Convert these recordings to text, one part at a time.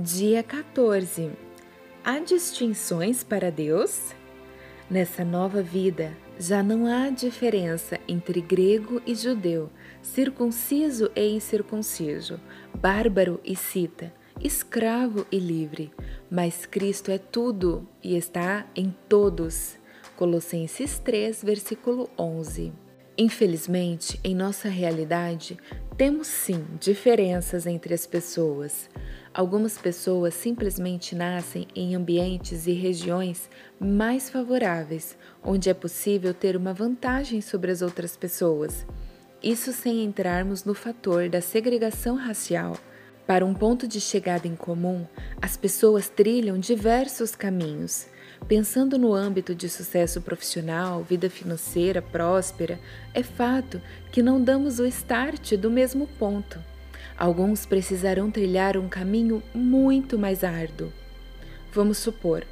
Dia 14. Há distinções para Deus? Nessa nova vida, já não há diferença entre grego e judeu, circunciso e incircunciso, bárbaro e cita, escravo e livre, mas Cristo é tudo e está em todos. Colossenses 3, versículo 11. Infelizmente, em nossa realidade, temos sim diferenças entre as pessoas. Algumas pessoas simplesmente nascem em ambientes e regiões mais favoráveis, onde é possível ter uma vantagem sobre as outras pessoas. Isso sem entrarmos no fator da segregação racial. Para um ponto de chegada em comum, as pessoas trilham diversos caminhos Pensando no âmbito de sucesso profissional, vida financeira próspera, é fato que não damos o start do mesmo ponto. Alguns precisarão trilhar um caminho muito mais árduo. Vamos supor,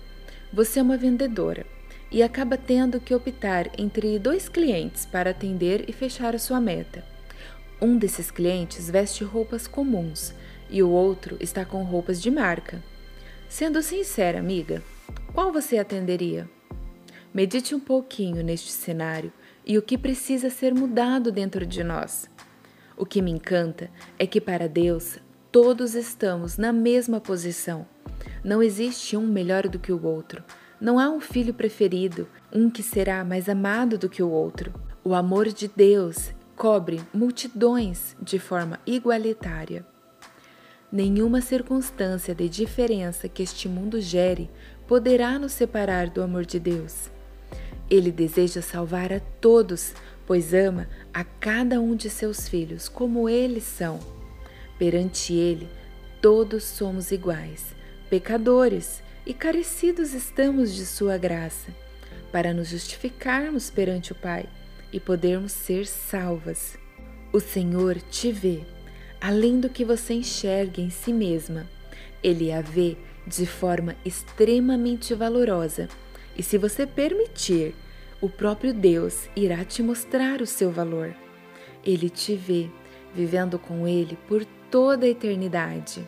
você é uma vendedora e acaba tendo que optar entre dois clientes para atender e fechar a sua meta. Um desses clientes veste roupas comuns e o outro está com roupas de marca. Sendo sincera, amiga, qual você atenderia? Medite um pouquinho neste cenário e o que precisa ser mudado dentro de nós. O que me encanta é que para Deus todos estamos na mesma posição. Não existe um melhor do que o outro. Não há um filho preferido, um que será mais amado do que o outro. O amor de Deus cobre multidões de forma igualitária. Nenhuma circunstância de diferença que este mundo gere poderá nos separar do amor de Deus. Ele deseja salvar a todos, pois ama a cada um de seus filhos como eles são. Perante Ele, todos somos iguais, pecadores e carecidos estamos de Sua graça, para nos justificarmos perante o Pai e podermos ser salvas. O Senhor te vê, além do que você enxerga em si mesma. Ele a vê de forma extremamente valorosa, e se você permitir, o próprio Deus irá te mostrar o seu valor. Ele te vê vivendo com Ele por toda a eternidade.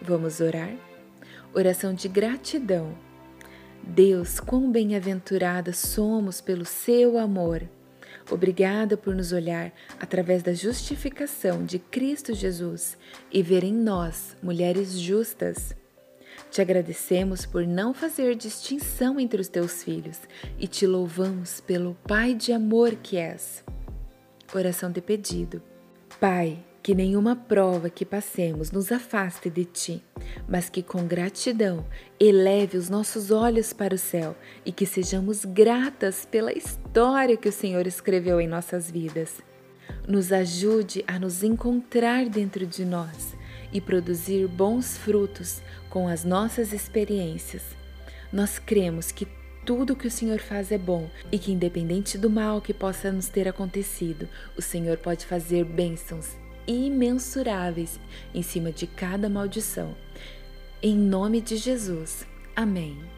Vamos orar? Oração de gratidão. Deus, quão bem-aventurada somos pelo seu amor. Obrigada por nos olhar através da justificação de Cristo Jesus e ver em nós mulheres justas. Te agradecemos por não fazer distinção entre os teus filhos e te louvamos pelo Pai de amor que és. Oração de pedido. Pai, que nenhuma prova que passemos nos afaste de ti, mas que com gratidão eleve os nossos olhos para o céu e que sejamos gratas pela história que o Senhor escreveu em nossas vidas. Nos ajude a nos encontrar dentro de nós e produzir bons frutos com as nossas experiências. Nós cremos que tudo que o Senhor faz é bom e que, independente do mal que possa nos ter acontecido, o Senhor pode fazer bênçãos imensuráveis em cima de cada maldição. Em nome de Jesus. Amém.